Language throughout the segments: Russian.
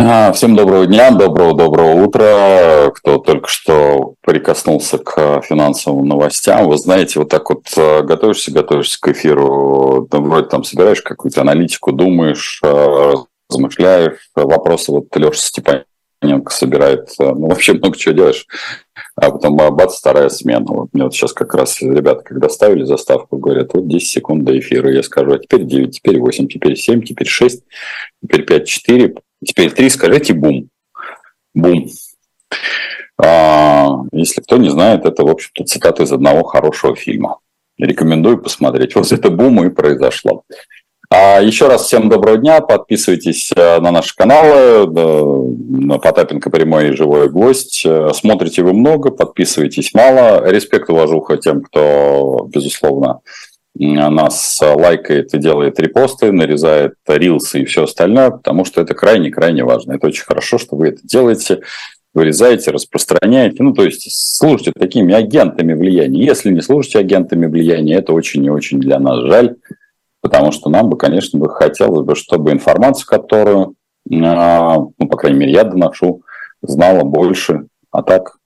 Всем доброго дня, доброго-доброго утра. Кто только что прикоснулся к финансовым новостям. Вы знаете, вот так вот э, готовишься, готовишься к эфиру, вроде там собираешь какую-то аналитику, думаешь, э, размышляешь, вопросы вот Леша Степаненко собирает, э, ну, вообще много чего делаешь, а потом бац, вторая смена. Вот мне вот сейчас как раз ребята, когда ставили заставку, говорят, вот 10 секунд до эфира, я скажу, а теперь 9, теперь 8, теперь 7, теперь 6, теперь 5, 4, Теперь три, скажите бум. Бум. А, если кто не знает, это, в общем-то, цитата из одного хорошего фильма. Рекомендую посмотреть. Вот это бум и произошло. А еще раз всем доброго дня. Подписывайтесь э, на наши каналы. На Потапенко прямой и живой гвоздь. Э, смотрите вы много, подписывайтесь мало. Респект уважуха тем, кто, безусловно, нас лайкает и делает репосты, нарезает рилсы и все остальное, потому что это крайне-крайне важно. Это очень хорошо, что вы это делаете, вырезаете, распространяете. Ну, то есть служите такими агентами влияния. Если не служите агентами влияния, это очень и очень для нас жаль, потому что нам бы, конечно, бы хотелось бы, чтобы информацию, которую, а, ну, по крайней мере, я доношу, знала больше, а так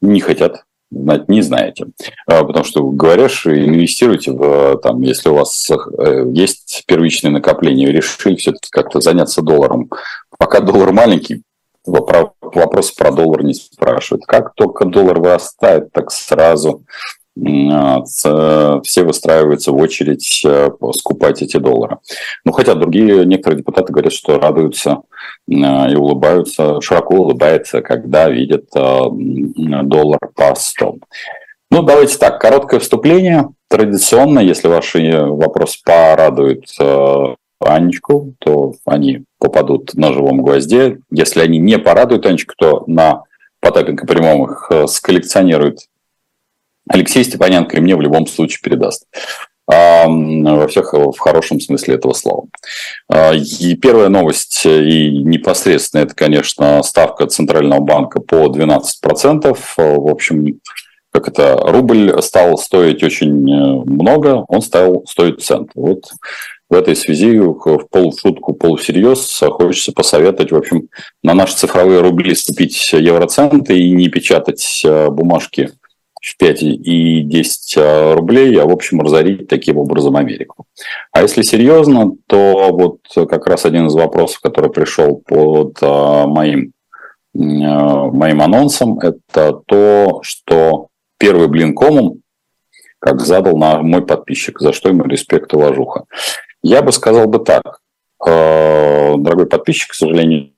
не хотят не знаете. А, потому что говоришь, инвестируйте в, там, если у вас э, есть первичные накопления, решили все-таки как-то заняться долларом. Пока доллар маленький, вопрос про доллар не спрашивают. Как только доллар вырастает, так сразу все выстраиваются в очередь э, скупать эти доллары. Ну, хотя другие, некоторые депутаты говорят, что радуются а, и улыбаются, широко улыбаются, когда видят а, доллар по 100. Ну, давайте так, короткое вступление. Традиционно, если ваши вопросы порадуют Анечку, то они попадут на живом гвозде. Если они не порадуют Анечку, то на Потапенко прямом их э, сколлекционирует Алексей Степаненко и мне в любом случае передаст. Во всех в хорошем смысле этого слова. А, и первая новость, и непосредственно, это, конечно, ставка Центрального банка по 12%. В общем, как это, рубль стал стоить очень э, много, он стал стоить цент. Вот в этой связи в полушутку, полусерьез хочется посоветовать, в общем, на наши цифровые рубли ступить евроценты и не печатать э, бумажки в 5 и 10 а, рублей, а в общем разорить таким образом Америку. А если серьезно, то вот как раз один из вопросов, который пришел под а, моим, а, моим анонсом, это то, что первый блин комом, как задал на мой подписчик, за что ему респект и уважуха. Я бы сказал бы так, дорогой подписчик, к сожалению,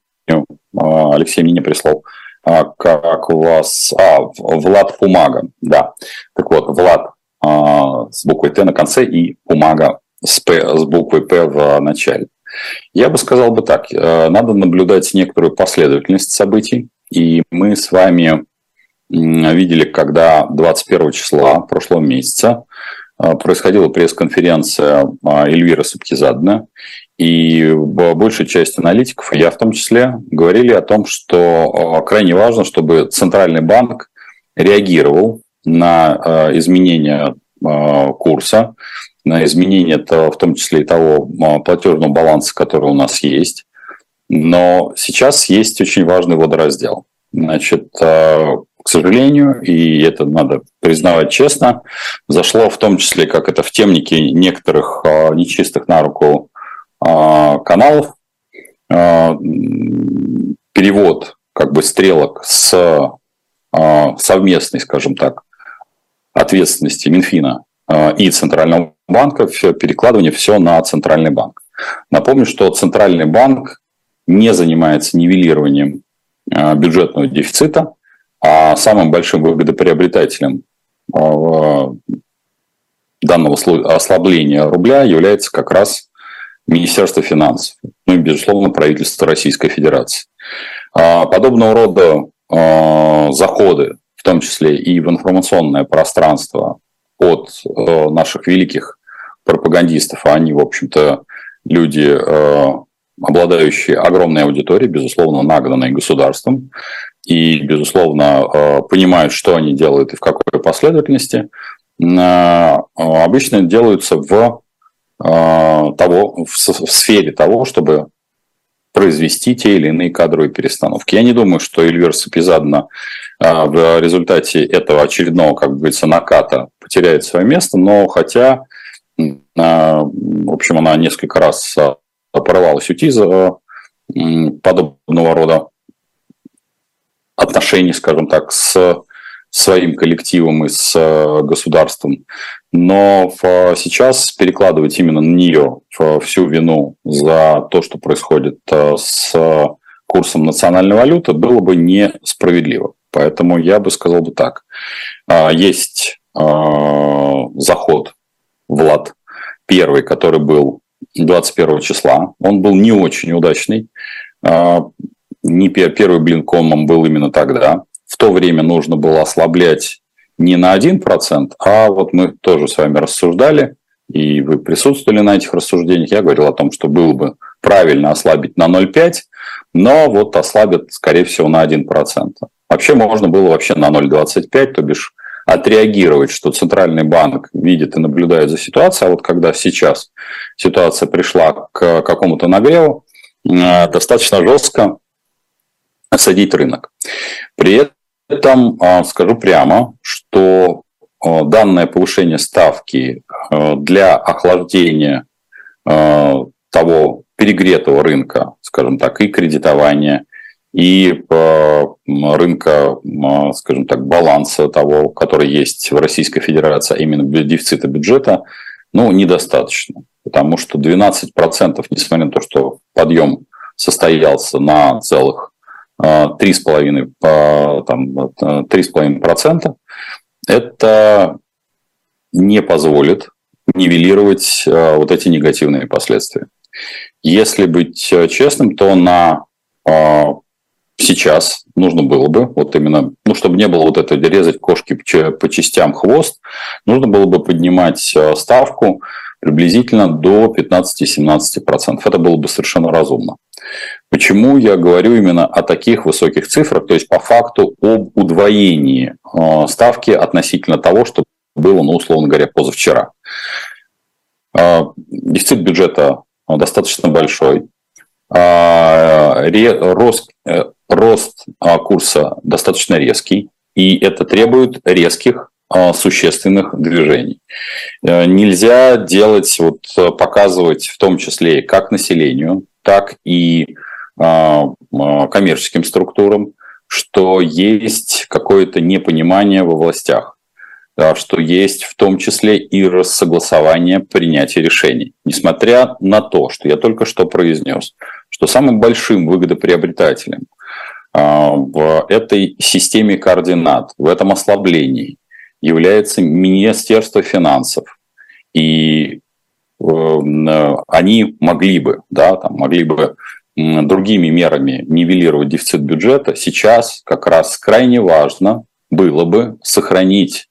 Алексей мне не прислал а, как у вас... А, Влад Пумага, да. Так вот, Влад а, с буквой Т на конце и Пумага с, П, с буквой П в начале. Я бы сказал бы так, э, надо наблюдать некоторую последовательность событий, и мы с вами видели, когда 21 числа прошлого месяца э, происходила пресс-конференция а, Эльвира Субтизадна, и большая часть аналитиков, я в том числе, говорили о том, что крайне важно, чтобы Центральный банк реагировал на изменения курса, на изменение в том числе и того платежного баланса, который у нас есть. Но сейчас есть очень важный водораздел. Значит, к сожалению, и это надо признавать честно, зашло в том числе, как это в темнике некоторых нечистых на руку а, каналов, а, перевод как бы стрелок с а, совместной, скажем так, ответственности Минфина и Центрального банка, все, перекладывание все на Центральный банк. Напомню, что Центральный банк не занимается нивелированием бюджетного дефицита, а самым большим выгодоприобретателем данного ослабления рубля является как раз Министерство финансов, ну и, безусловно, правительство Российской Федерации. А, подобного рода а, заходы, в том числе и в информационное пространство от э, наших великих пропагандистов, а они, в общем-то, люди, обладающие огромной аудиторией, безусловно, нагнанной государством, и, безусловно, понимают, что они делают и в какой последовательности, обычно делаются в того, в, в сфере того, чтобы произвести те или иные кадровые перестановки. Я не думаю, что Эльвира Сапизадна в результате этого очередного, как говорится, наката потеряет свое место, но хотя, в общем, она несколько раз порывалась уйти за подобного рода отношений, скажем так, с своим коллективом и с э, государством. Но сейчас перекладывать именно на нее всю вину за то, что происходит э, с курсом национальной валюты, было бы несправедливо. Поэтому я бы сказал бы так. А, есть э, заход Влад первый, который был 21 числа. Он был не очень удачный. А, не первый блин комом был именно тогда. В то время нужно было ослаблять не на 1%, а вот мы тоже с вами рассуждали, и вы присутствовали на этих рассуждениях. Я говорил о том, что было бы правильно ослабить на 0,5, но вот ослабят, скорее всего, на 1%. Вообще можно было вообще на 0,25, то бишь отреагировать, что Центральный банк видит и наблюдает за ситуацией, а вот когда сейчас ситуация пришла к какому-то нагреву, э, достаточно жестко садить рынок. При этом э, скажу прямо, что э, данное повышение ставки для охлаждения того перегретого рынка, скажем так, и кредитования, и рынка, скажем так, баланса того, который есть в Российской Федерации, а именно дефицита бюджета, ну, недостаточно. Потому что 12%, несмотря на то, что подъем состоялся на целых 3,5%, а, там, 3,5%, это не позволит нивелировать а, вот эти негативные последствия. Если быть э, честным, то на а, сейчас нужно было бы, вот именно, ну, чтобы не было вот это резать кошки по частям хвост, нужно было бы поднимать э, ставку приблизительно до 15-17%. Это было бы совершенно разумно. Почему я говорю именно о таких высоких цифрах, то есть по факту об удвоении э, ставки относительно того, что было, ну, условно говоря, позавчера. Э, дефицит бюджета достаточно большой. Рост рост курса достаточно резкий, и это требует резких существенных движений. Э, нельзя делать, вот, показывать в том числе как населению, так и а, коммерческим структурам, что есть какое-то непонимание во властях, что есть в том числе и рассогласование принятия решений. Несмотря на то, что я только что произнес, что самым большим выгодоприобретателем – а, в этой системе координат, в этом ослаблении является Министерство финансов. И они могли бы, да, там, могли бы другими мерами нивелировать дефицит бюджета. Сейчас как раз крайне важно было бы сохранить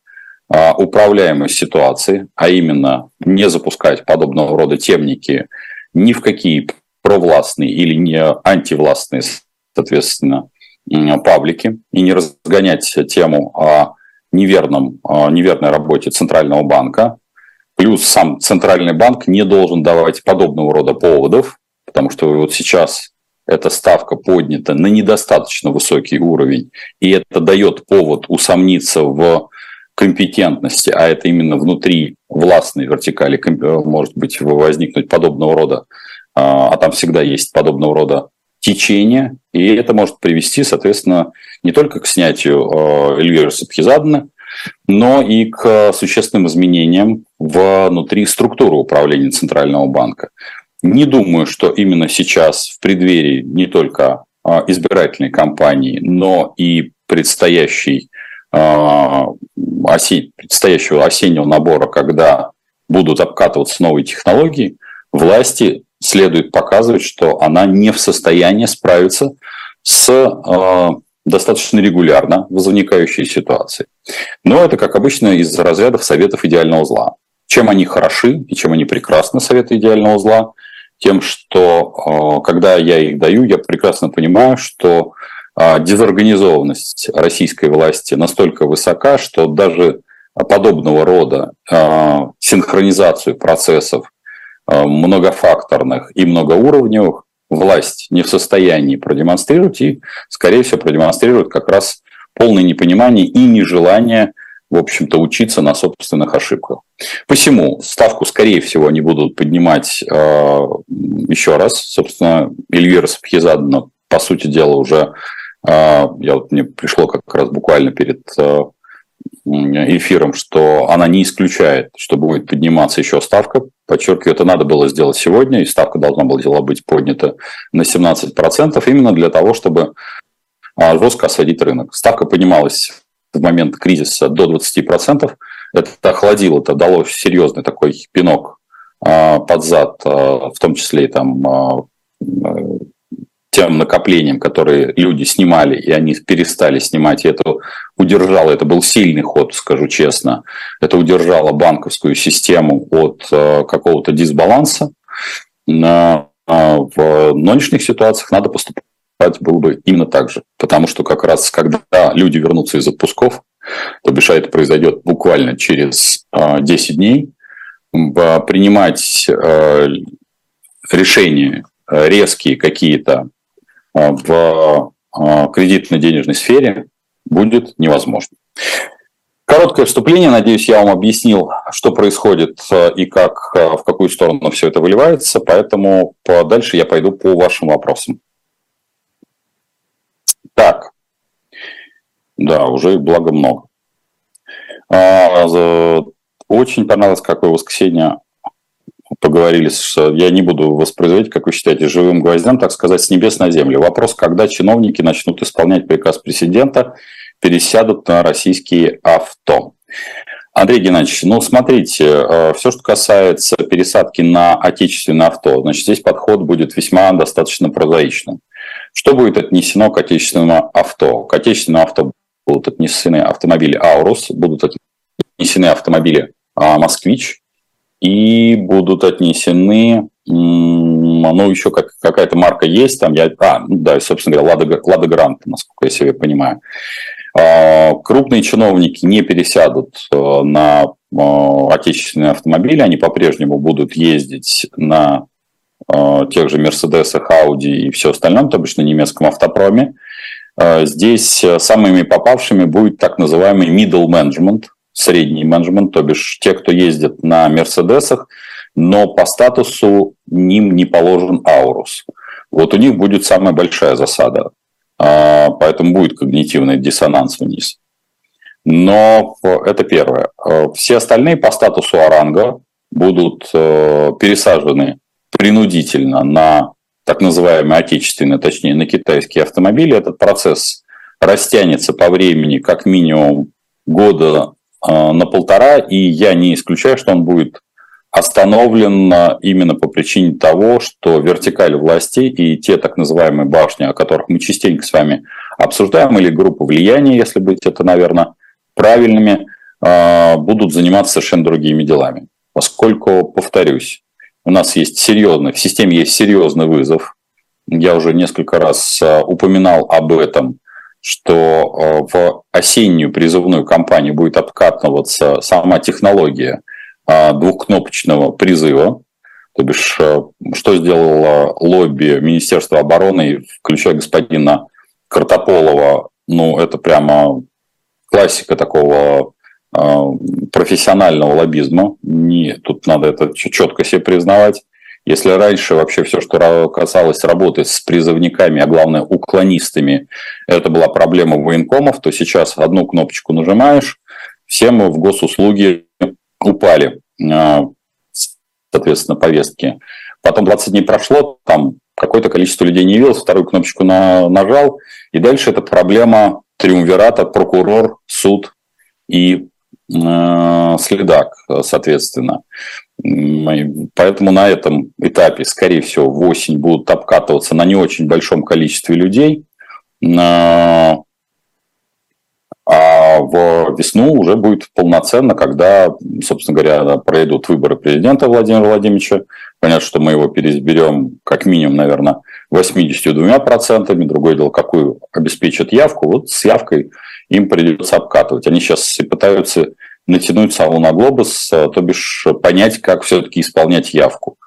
а, управляемость ситуации, а именно не запускать подобного рода темники ни в какие провластные или не антивластные соответственно, паблики и не разгонять тему о неверном, неверной работе Центрального банка. Плюс сам Центральный банк не должен давать подобного рода поводов, потому что вот сейчас эта ставка поднята на недостаточно высокий уровень, и это дает повод усомниться в компетентности, а это именно внутри властной вертикали может быть возникнуть подобного рода, а, а там всегда есть подобного рода течение, и это может привести, соответственно, не только к снятию э, Эльвиры Сабхизадны, но и к существенным изменениям внутри структуры управления Центрального банка. Не думаю, что именно сейчас, в преддверии не только э, избирательной кампании, но и предстоящей, э, осень, предстоящего осеннего набора, когда будут обкатываться новые технологии, власти следует показывать, что она не в состоянии справиться с э, достаточно регулярно возникающей ситуацией. Но это, как обычно, из разрядов советов идеального зла. Чем они хороши и чем они прекрасны, советы идеального зла? Тем, что э, когда я их даю, я прекрасно понимаю, что э, дезорганизованность российской власти настолько высока, что даже подобного рода э, синхронизацию процессов многофакторных и многоуровневых власть не в состоянии продемонстрировать и, скорее всего, продемонстрирует как раз полное непонимание и нежелание, в общем-то, учиться на собственных ошибках. Посему ставку, скорее всего, они будут поднимать э, еще раз. Собственно, Эльвира Сапхизадовна, по сути дела, уже, э, я вот, мне пришло как раз буквально перед э, эфиром, что она не исключает, что будет подниматься еще ставка. Подчеркиваю, это надо было сделать сегодня, и ставка должна была быть поднята на 17%, именно для того, чтобы а, жестко осадить рынок. Ставка поднималась в момент кризиса до 20%. Это охладило, это дало серьезный такой пинок а, под зад, а, в том числе и там тем накоплением, которые люди снимали, и они перестали снимать, и это удержало, это был сильный ход, скажу честно, это удержало банковскую систему от э, какого-то дисбаланса. Но э, в нынешних ситуациях надо поступать было бы именно так же, потому что как раз когда люди вернутся из отпусков, то бишь это произойдет буквально через 10 э, дней, принимать решения резкие какие-то в э, кредитно-денежной сфере будет невозможно. Короткое вступление. Надеюсь, я вам объяснил, что происходит э, и как, в какую сторону все это выливается. Поэтому дальше я пойду по вашим вопросам. Так. Да, уже благо много. А, очень понравилось, какое воскресенье поговорили, с, я не буду воспроизводить, как вы считаете, живым гвоздям, так сказать, с небес на землю. Вопрос, когда чиновники начнут исполнять приказ президента, пересядут на российские авто. Андрей Геннадьевич, ну смотрите, э, все, что касается пересадки на отечественное авто, значит, здесь подход будет весьма достаточно прозаичным. Что будет отнесено к отечественному авто? К отечественному авто будут отнесены автомобили «Аурус», будут отнесены автомобили а, «Москвич», и будут отнесены, ну, еще как, какая-то марка есть, там я, а, ну да, собственно говоря, Лада, Лада Грант, насколько я себе понимаю. А, крупные чиновники не пересядут э, на э, отечественные автомобили, они по-прежнему будут ездить на э, тех же Мерседесах, Ауди и все остальное, то бишь на немецком автопроме. Здесь самыми попавшими будет так называемый middle management, средний менеджмент, то бишь те, кто ездит на Мерседесах, но по статусу ним не положен Аурус. Вот у них будет самая большая засада, а, поэтому будет когнитивный диссонанс вниз. Но это первое. А, все остальные по статусу Оранга будут э, пересажены принудительно на так называемые отечественные, точнее на китайские автомобили. Этот процесс растянется по времени как минимум года Э, на полтора, и я не исключаю, что он будет остановлен э, именно по причине того, что вертикаль власти и те так называемые башни, о которых мы частенько с вами обсуждаем, или группы влияния, если быть это, наверное, правильными, э, будут заниматься совершенно другими делами. Поскольку, повторюсь, у нас есть серьезный, в системе есть серьезный вызов. Я уже несколько раз упоминал об этом что э, в осеннюю призывную кампанию будет обкатываться сама технология э, двухкнопочного призыва, то бишь, э, что сделало лобби Министерства обороны, включая господина Картополова, ну, это прямо классика такого профессионального лоббизма. Не, тут надо это четко себе признавать. Если раньше вообще все, что касалось работы с призывниками, а главное уклонистами, это была проблема военкомов, то сейчас одну кнопочку нажимаешь, все мы в госуслуги упали, а, соответственно, повестки. Потом 20 дней прошло, там какое-то количество людей не явилось, вторую кнопочку на, нажал, и дальше это проблема триумвирата, прокурор, суд и э, следак, соответственно. Поэтому на этом этапе, скорее всего, в осень будут обкатываться на не очень большом количестве людей. А в весну уже будет полноценно, когда, собственно говоря, пройдут выборы президента Владимира Владимировича. Понятно, что мы его переизберем как минимум, наверное, 82%. Другое дело, какую обеспечат явку. Вот с явкой им придется обкатывать. Они сейчас пытаются натянуть сову на глобус, э, то бишь понять, как все-таки исполнять явку.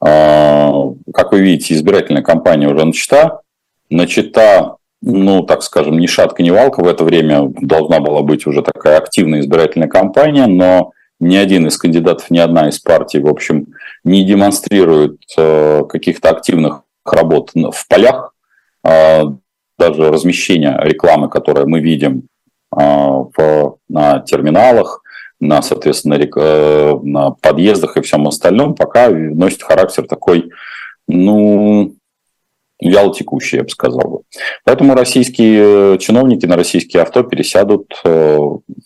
Как вы видите, избирательная кампания уже начата. Начата, ну, так скажем, ни шатка, ни валка. В это время должна была быть уже такая активная избирательная кампания, но ни один из кандидатов, ни одна из партий, в общем, не демонстрирует каких-то активных работ в полях, даже размещение рекламы, которое мы видим в, на терминалах, на, соответственно, э, на подъездах и всем остальном, пока носит характер такой, ну, вяло текущий, я бы сказал бы. Поэтому российские чиновники на российские авто пересядут, э,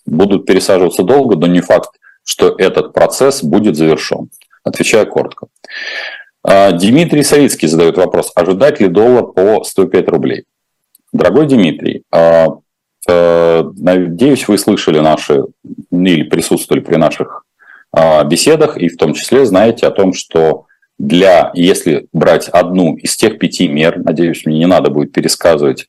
будут пересаживаться долго, но не факт, что этот процесс будет завершен. Отвечаю коротко. А, Дмитрий Савицкий задает вопрос, ожидать ли доллар по 105 рублей? Дорогой Дмитрий, а, Э, надеюсь, вы слышали наши или присутствовали при наших а, беседах, и в том числе знаете о том, что для, если брать одну из тех пяти мер, надеюсь, мне не надо будет пересказывать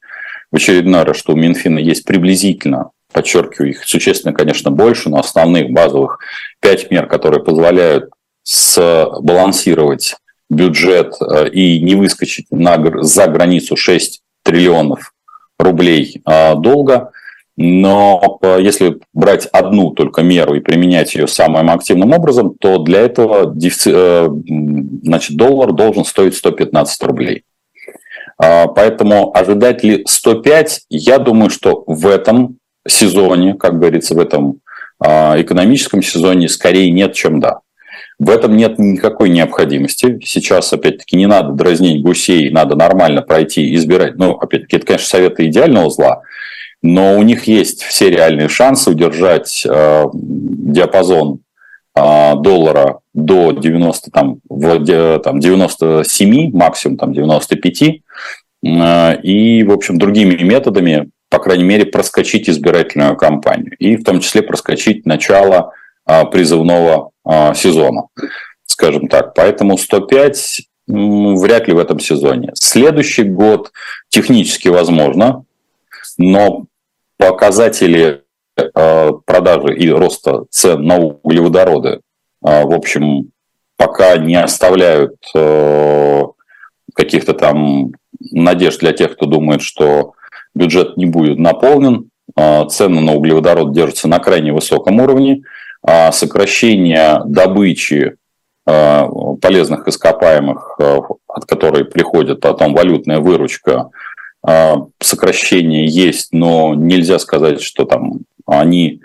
в очередной раз, что у Минфина есть приблизительно, подчеркиваю, их существенно, конечно, больше, но основных базовых пять мер, которые позволяют сбалансировать бюджет э, и не выскочить на, за границу 6 триллионов рублей а, долга. Но э, если брать одну только меру и применять ее самым активным образом, то для этого э, значит, доллар должен стоить 115 рублей. А, поэтому ожидать ли 105, я думаю, что в этом сезоне, как говорится, в этом а, экономическом сезоне скорее нет, чем да. В этом нет никакой необходимости. Сейчас, опять-таки, не надо дразнить гусей, надо нормально пройти, избирать. Ну, опять-таки, это, конечно, советы идеального зла, но у них есть все реальные шансы удержать э, диапазон э, доллара до 90, там, в, там, 97, максимум там, 95, э, и, в общем, другими методами, по крайней мере, проскочить избирательную кампанию, и в том числе проскочить начало э, призывного сезона, скажем так. Поэтому 105 вряд ли в этом сезоне. Следующий год технически возможно, но показатели а, продажи и роста цен на углеводороды, а, в общем, пока не оставляют каких-то там надежд для тех, кто думает, что бюджет не будет наполнен. Цены на углеводород держатся на крайне высоком уровне. А сокращение добычи а, полезных ископаемых, а, от которой приходит потом валютная выручка, сокращение есть, но нельзя сказать, что там они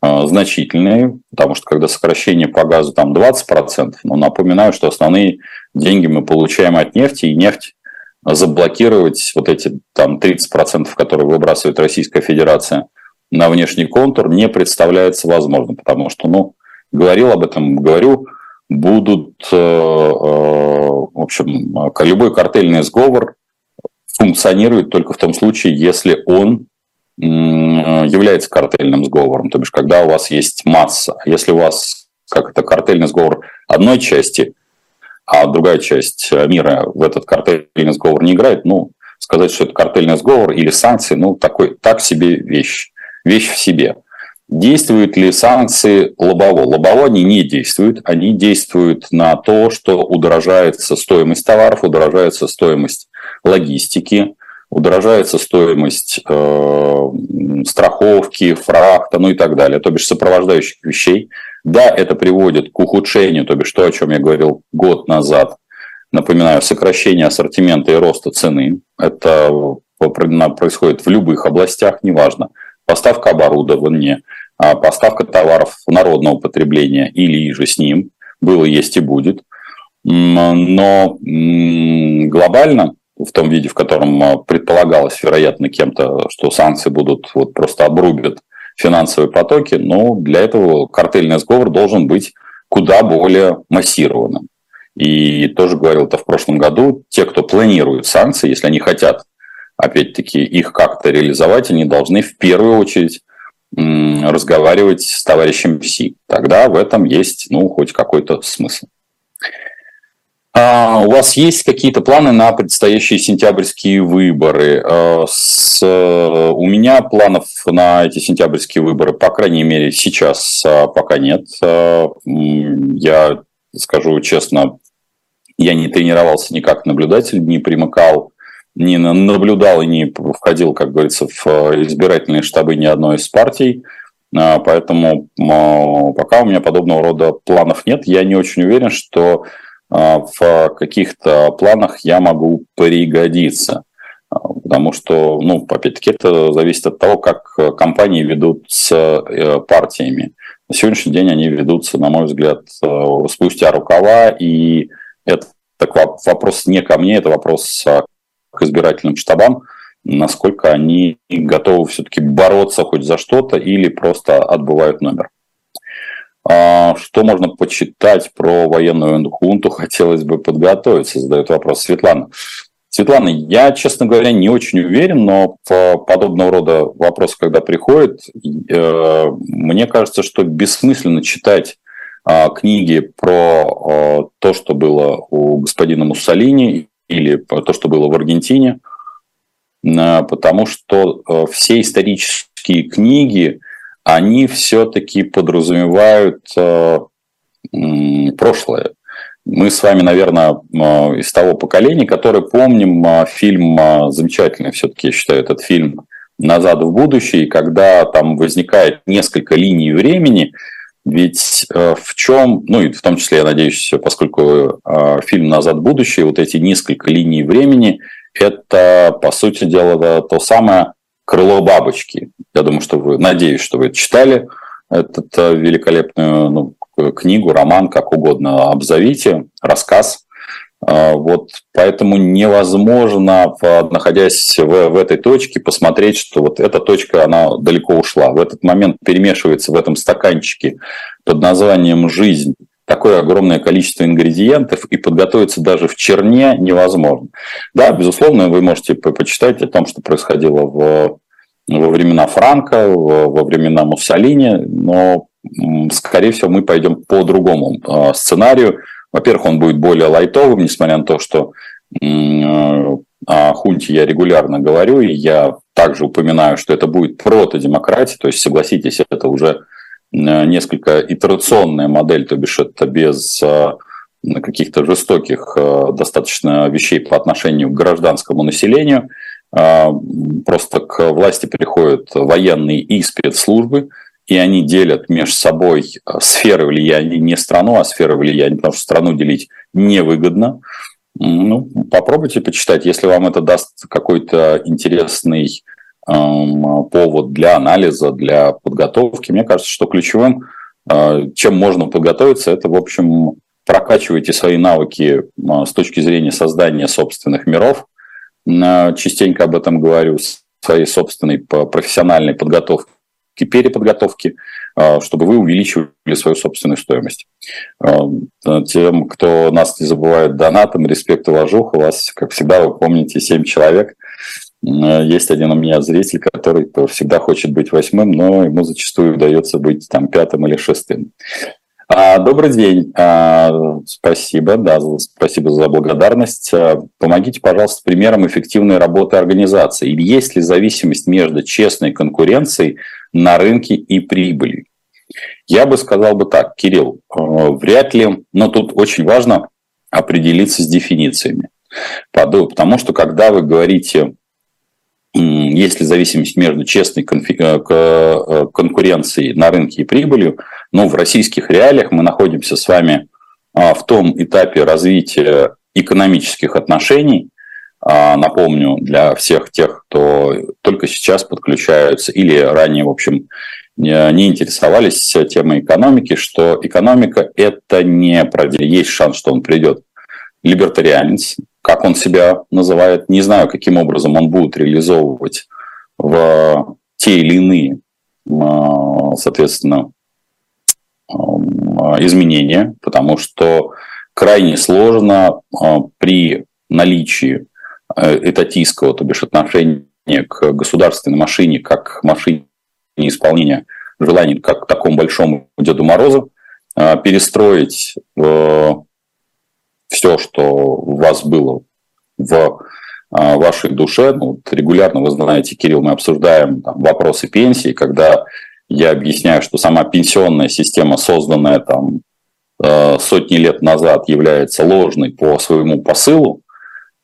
значительные, потому что когда сокращение по газу там 20%, но напоминаю, что основные деньги мы получаем от нефти, и нефть заблокировать вот эти там 30%, которые выбрасывает Российская Федерация, на внешний контур не представляется возможным, потому что, ну, говорил об этом, говорю, будут, э, э, в общем, любой картельный сговор функционирует только в том случае, если он является картельным сговором, то бишь, когда у вас есть масса. А если у вас, как это, картельный сговор одной части, а другая часть мира в этот картельный сговор не играет, ну, сказать, что это картельный сговор или санкции, ну, такой, так себе вещь вещь в себе. Действуют ли санкции лобово? Лобово они не действуют. Они действуют на то, что удорожается стоимость товаров, удорожается стоимость логистики, удорожается стоимость э, страховки, фрахта, ну и так далее, то бишь сопровождающих вещей. Да, это приводит к ухудшению, то бишь то, о чем я говорил год назад, напоминаю, сокращение ассортимента и роста цены. Это происходит в любых областях, неважно – поставка оборудования, а, поставка товаров народного потребления или же с ним, было, есть и будет. Но глобально, в том виде, в котором а, предполагалось, вероятно, кем-то, что санкции будут вот просто обрубят финансовые потоки, но для этого картельный сговор должен быть куда более массированным. И тоже говорил это в прошлом году, те, кто планирует санкции, если они хотят опять-таки, их как-то реализовать, они должны в первую очередь разговаривать с товарищем Си. Тогда в этом есть, ну, хоть какой-то смысл. А у вас есть какие-то планы на предстоящие сентябрьские выборы? А, с, у меня планов на эти сентябрьские выборы, по крайней мере, сейчас а, пока нет. А, я скажу честно, Я не тренировался ни как наблюдатель, не примыкал, не наблюдал и не входил, как говорится, в избирательные штабы ни одной из партий. Поэтому пока у меня подобного рода планов нет. Я не очень уверен, что в каких-то планах я могу пригодиться. Потому что, ну, опять-таки, это зависит от того, как компании ведут с э, партиями. На сегодняшний день они ведутся, на мой взгляд, э, спустя рукава, и это вопрос не ко мне, это вопрос а, к избирательным штабам, насколько они готовы все-таки бороться хоть за что-то или просто отбывают номер. А, что можно почитать про военную хунту? Хотелось бы подготовиться, задает вопрос Светлана. Светлана, я, честно говоря, не очень уверен, но в подобного рода вопросы, когда приходят, э, мне кажется, что бессмысленно читать а, книги про а, то, что было у господина Муссолини или то, что было в Аргентине, потому что э, все исторические книги, они все-таки подразумевают э, прошлое. Мы с вами, наверное, из того поколения, которое помним а, фильм а, замечательный, все-таки я считаю этот фильм «Назад в будущее», когда там возникает несколько линий времени, ведь э, в чем, ну и в том числе, я надеюсь, поскольку э, фильм «Назад в будущее», вот эти несколько линий времени, это, по сути дела, то самое крыло бабочки. Я думаю, что вы, надеюсь, что вы читали этот э, великолепную ну, книгу, роман, как угодно обзовите, рассказ. Вот поэтому невозможно, находясь в, в этой точке, посмотреть, что вот эта точка, она далеко ушла. В этот момент перемешивается в этом стаканчике под названием «жизнь» такое огромное количество ингредиентов, и подготовиться даже в черне невозможно. Да, безусловно, вы можете почитать о том, что происходило в, во времена Франка, во времена Муссолини, но, скорее всего, мы пойдем по другому а, сценарию. Во-первых, он будет более лайтовым, несмотря на то, что о хунте я регулярно говорю, и я также упоминаю, что это будет протодемократия, то есть, согласитесь, это уже несколько итерационная модель, то бишь это без а, каких-то жестоких достаточно вещей по отношению к гражданскому населению. Просто к власти приходят военные и спецслужбы, и они делят между собой сферы влияния, не страну, а сферы влияния, потому что страну делить невыгодно. Ну, попробуйте почитать, если вам это даст какой-то интересный эм, повод для анализа, для подготовки. Мне кажется, что ключевым, э, чем можно подготовиться, это, в общем, прокачивайте свои навыки э, с точки зрения создания собственных миров. Э, частенько об этом говорю, своей собственной профессиональной подготовки переподготовки, а, чтобы вы увеличивали свою собственную стоимость. А, тем, кто нас не забывает донатом, респект, уважуха, у вас, как всегда, вы помните, 7 человек. Есть один у меня зритель, который всегда хочет быть восьмым, но ему зачастую удается быть там пятым или шестым. А, добрый день. Спасибо, да, спасибо за благодарность. Помогите, пожалуйста, примером эффективной работы организации. Есть ли зависимость между честной конкуренцией на рынке и прибыли. Я бы сказал бы так, Кирилл, э, вряд ли, но тут очень важно определиться с дефинициями. Потому что когда вы говорите, есть ли зависимость между честной э, э, конкуренцией на рынке и прибылью, но в российских реалиях мы находимся с вами в том этапе развития экономических отношений, а, напомню для всех тех, кто только сейчас подключаются или ранее, в общем, не интересовались темой экономики, что экономика – это не продел. Есть шанс, что он придет. Либертарианец, как он себя называет, не знаю, каким образом он будет реализовывать в те или иные, а, соответственно, изменения, потому что крайне сложно а, при наличии Э, этатистского, то бишь отношения к государственной машине, как к машине исполнения желаний, как к такому большому Деду Морозу, э, перестроить э, все, что у вас было в вашей душе. Ну, вот регулярно, вы знаете, Кирилл, мы обсуждаем там, вопросы пенсии, когда я объясняю, что сама пенсионная система, созданная там сотни лет назад является ложной по своему посылу,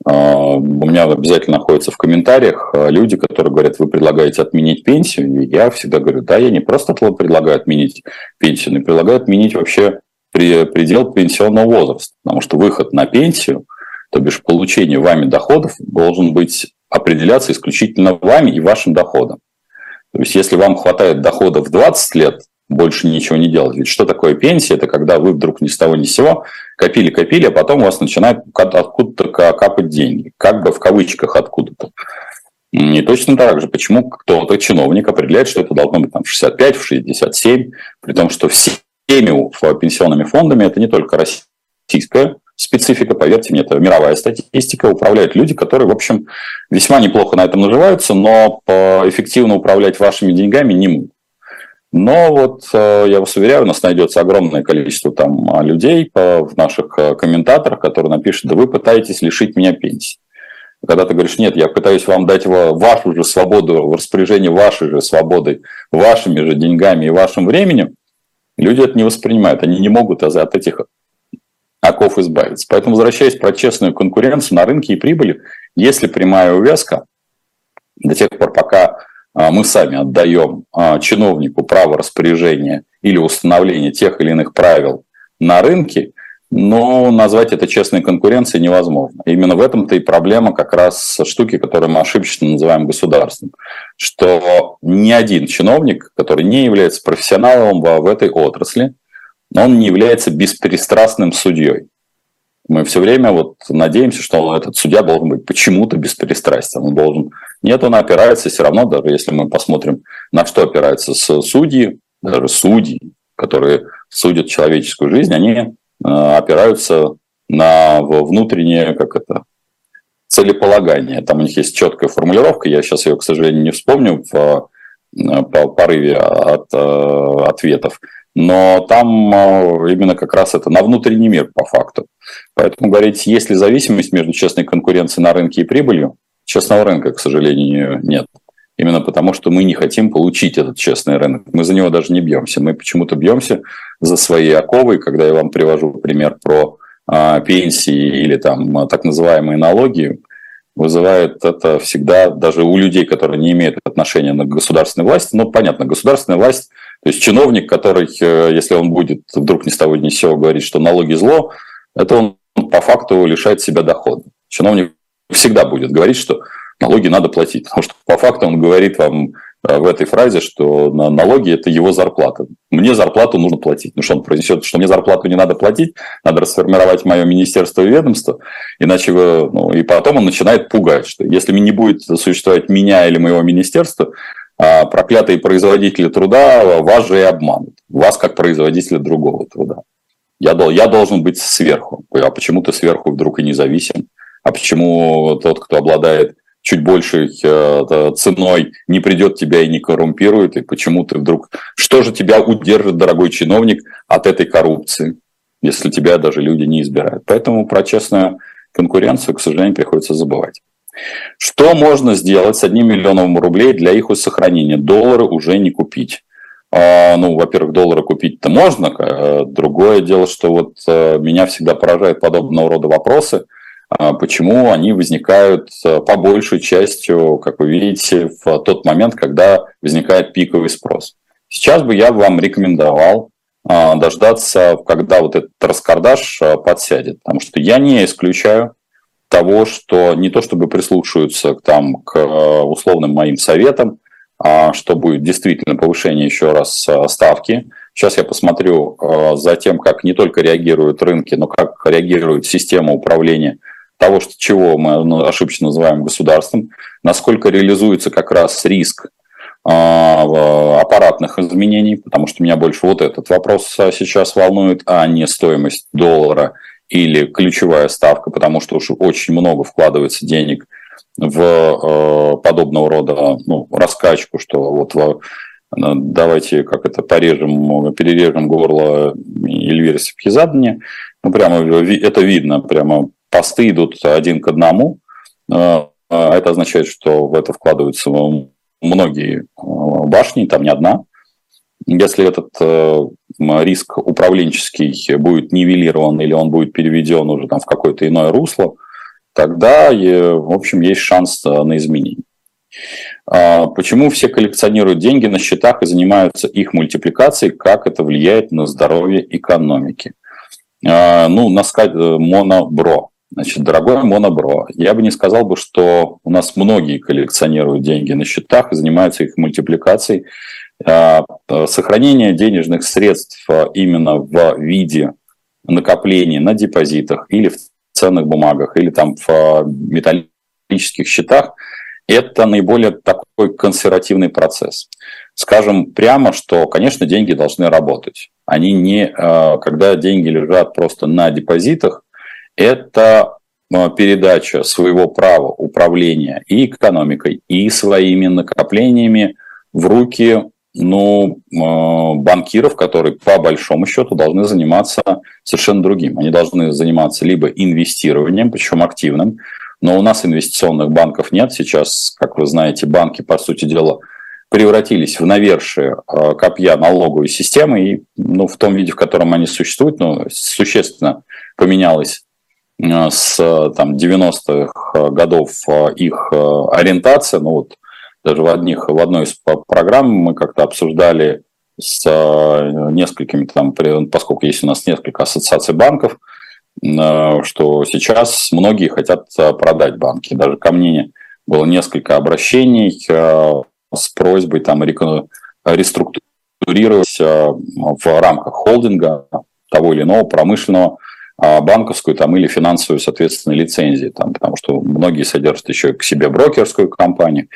у меня обязательно находятся в комментариях люди, которые говорят, вы предлагаете отменить пенсию. И я всегда говорю, да, я не просто предлагаю отменить пенсию, но предлагаю отменить вообще предел пенсионного возраста. Потому что выход на пенсию, то бишь получение вами доходов, должен быть определяться исключительно вами и вашим доходом. То есть, если вам хватает дохода в 20 лет, больше ничего не делать. Ведь что такое пенсия? Это когда вы вдруг ни с того ни с сего копили-копили, а потом у вас начинают откуда-то капать деньги. Как бы в кавычках откуда-то. И точно так же, почему кто-то, чиновник, определяет, что это должно быть там, в 65, в 67, при том, что всеми пенсионными фондами это не только российская специфика, поверьте мне, это мировая статистика, управляют люди, которые, в общем, весьма неплохо на этом наживаются, но эффективно управлять вашими деньгами не могут. Но вот э, я вас уверяю, у нас найдется огромное количество там а, людей в наших э, комментаторах, которые напишут, да вы пытаетесь лишить меня пенсии. Когда ты говоришь, нет, я пытаюсь вам дать вашу же свободу, в распоряжение вашей же свободы, вашими же деньгами и вашим временем, люди это не воспринимают, они не могут от этих оков избавиться. Поэтому, возвращаясь про честную конкуренцию на рынке и прибыли, если прямая увязка, до тех пор, пока мы сами отдаем а, чиновнику право распоряжения или установления тех или иных правил на рынке, но назвать это честной конкуренцией невозможно. Именно в этом-то и проблема как раз штуки, которые мы ошибочно называем государством. Что ни один чиновник, который не является профессионалом в этой отрасли, он не является беспристрастным судьей. Мы все время вот надеемся, что этот судья должен быть почему-то беспристрастен. Он должен... Нет, он опирается все равно, даже если мы посмотрим, на что опираются судьи, даже судьи, которые судят человеческую жизнь, они э, опираются на внутреннее, как это, целеполагание. Там у них есть четкая формулировка, я сейчас ее, к сожалению, не вспомню в э, по порыве от э, ответов но там именно как раз это на внутренний мир по факту. Поэтому говорить, есть ли зависимость между честной конкуренцией на рынке и прибылью, честного рынка, к сожалению, нет. Именно потому, что мы не хотим получить этот честный рынок. Мы за него даже не бьемся. Мы почему-то бьемся за свои оковы. Когда я вам привожу пример про а, пенсии или там а, так называемые налоги, вызывает это всегда даже у людей, которые не имеют отношения на государственной власти. Ну, понятно, государственная власть то есть чиновник, который, э, если он будет вдруг ни с того ни с сего говорить, что налоги зло, это он по факту лишает себя дохода. Чиновник всегда будет говорить, что налоги надо платить. Потому что по факту он говорит вам э, в этой фразе, что налоги – это его зарплата. Мне зарплату нужно платить. Ну что он произнесет, что мне зарплату не надо платить, надо расформировать мое министерство и ведомство, иначе вы... Ну, и потом он начинает пугать, что если не будет существовать меня или моего министерства, а проклятые производители труда вас же и обманут. Вас как производителя другого труда. Я, я должен быть сверху. А почему ты сверху вдруг и независим? А почему тот, кто обладает чуть большей э, ценой, не придет тебя и не коррумпирует? И почему ты вдруг... Что же тебя удержит, дорогой чиновник, от этой коррупции, если тебя даже люди не избирают? Поэтому про честную конкуренцию, к сожалению, приходится забывать. Что можно сделать с одним миллионом рублей для их сохранения? Доллары уже не купить. А, ну, во-первых, доллары купить-то можно. Э, другое дело, что вот э, меня всегда поражают подобного рода вопросы. А, почему они возникают э, по большей частью, как вы видите, в тот момент, когда возникает пиковый спрос. Сейчас бы я вам рекомендовал а, дождаться, когда вот этот раскардаш подсядет. Потому что я не исключаю, того, что не то чтобы прислушиваются там, к э, условным моим советам, а что будет действительно повышение еще раз э, ставки. Сейчас я посмотрю за тем, как не только реагируют рынки, но как реагирует система управления того, что, чего мы ошибочно называем государством, насколько реализуется как раз риск аппаратных изменений, потому что меня больше вот этот вопрос сейчас волнует, а не стоимость доллара или ключевая ставка, потому что уж очень много вкладывается денег в э, подобного рода ну, раскачку, что вот давайте как это порежем, перережем горло Эльвиры Сапхизадне. Ну, прямо это видно, прямо посты идут один к одному. Э, это означает, что в это вкладываются многие э, башни, там не одна. если этот риск управленческий будет нивелирован или он будет переведен уже там в какое-то иное русло, тогда, в общем, есть шанс на изменение. А почему все коллекционируют деньги на счетах и занимаются их мультипликацией? Как это влияет на здоровье экономики? А, ну, на э, монобро. Значит, дорогой монобро, я бы не сказал бы, что у нас многие коллекционируют деньги на счетах и занимаются их мультипликацией. А, э, сохранение денежных средств именно в виде накопления на депозитах или в ценных бумагах, или там в металлических счетах – это наиболее такой консервативный процесс. Скажем прямо, что, конечно, деньги должны работать. Они не, когда деньги лежат просто на депозитах, это э, передача своего права управления и экономикой, и своими накоплениями в руки ну, э, банкиров, которые по большому счету должны заниматься совершенно другим. Они должны заниматься либо инвестированием, причем активным, но у нас инвестиционных банков нет. Сейчас, как вы знаете, банки, по сути дела, превратились в навершие э, копья налоговой системы, и ну, в том виде, в котором они существуют, ну, существенно поменялось с там, 90-х годов э, их ориентация. Ну, вот, даже в, одних, в одной из программ мы как-то обсуждали с несколькими, там, поскольку есть у нас несколько ассоциаций банков, Э, что сейчас многие хотят э, продать банки. Даже ко мне было несколько обращений э, с просьбой там реструктурировать в рамках холдинга того или иного промышленного банковскую там, или финансовую, соответственно, лицензии, там, потому что многие содержат еще к себе брокерскую компанию.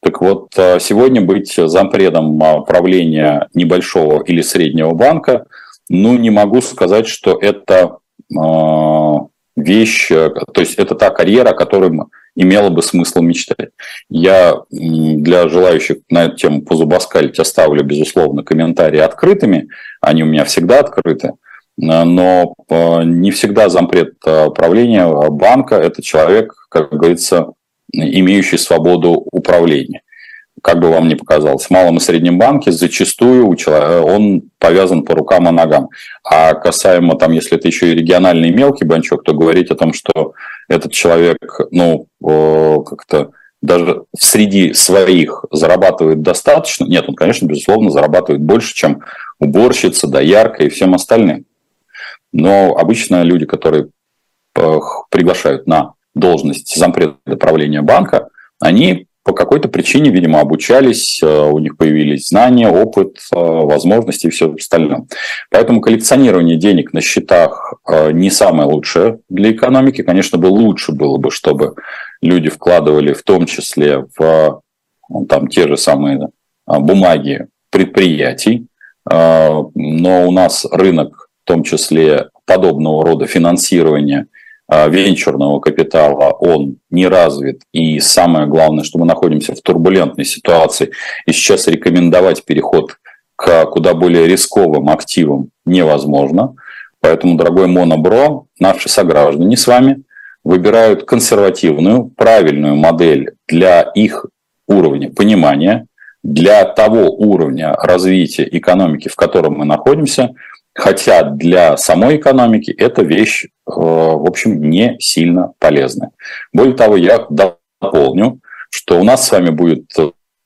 Так вот, сегодня быть зампредом правления небольшого или среднего банка, ну, не могу сказать, что это а, вещь, то есть это та карьера, о которой имело бы смысл мечтать. Я для желающих на эту тему позубаскалить оставлю, безусловно, комментарии открытыми, они у меня всегда открыты, но а, не всегда зампред правления банка – это человек, как говорится, имеющий свободу управления как бы вам ни показалось, в малом и среднем банке зачастую человека, он повязан по рукам и ногам. А касаемо, там, если это еще и региональный мелкий банчок, то говорить о том, что этот человек, ну, как-то даже среди своих зарабатывает достаточно, нет, он, конечно, безусловно, зарабатывает больше, чем уборщица, доярка и всем остальным. Но обычно люди, которые э, приглашают на должность зампреда правления банка, они по какой-то причине, видимо, обучались, э, у них появились знания, опыт, э, возможности и все остальное. Поэтому коллекционирование денег на счетах не самое лучшее для экономики. Конечно, бы лучше было бы, чтобы люди вкладывали в том числе в там, те же самые бумаги предприятий, но у нас рынок, в том числе подобного рода финансирования – а, венчурного капитала, он не развит. И самое главное, что мы находимся в турбулентной ситуации. И сейчас рекомендовать переход к куда более рисковым активам невозможно. Поэтому, дорогой Монобро, наши сограждане с вами выбирают консервативную, правильную модель для их уровня понимания, для того уровня развития экономики, в котором мы находимся – Хотя для самой экономики эта вещь, э, в общем, не сильно полезная. Более того, я дополню, что у нас с вами будет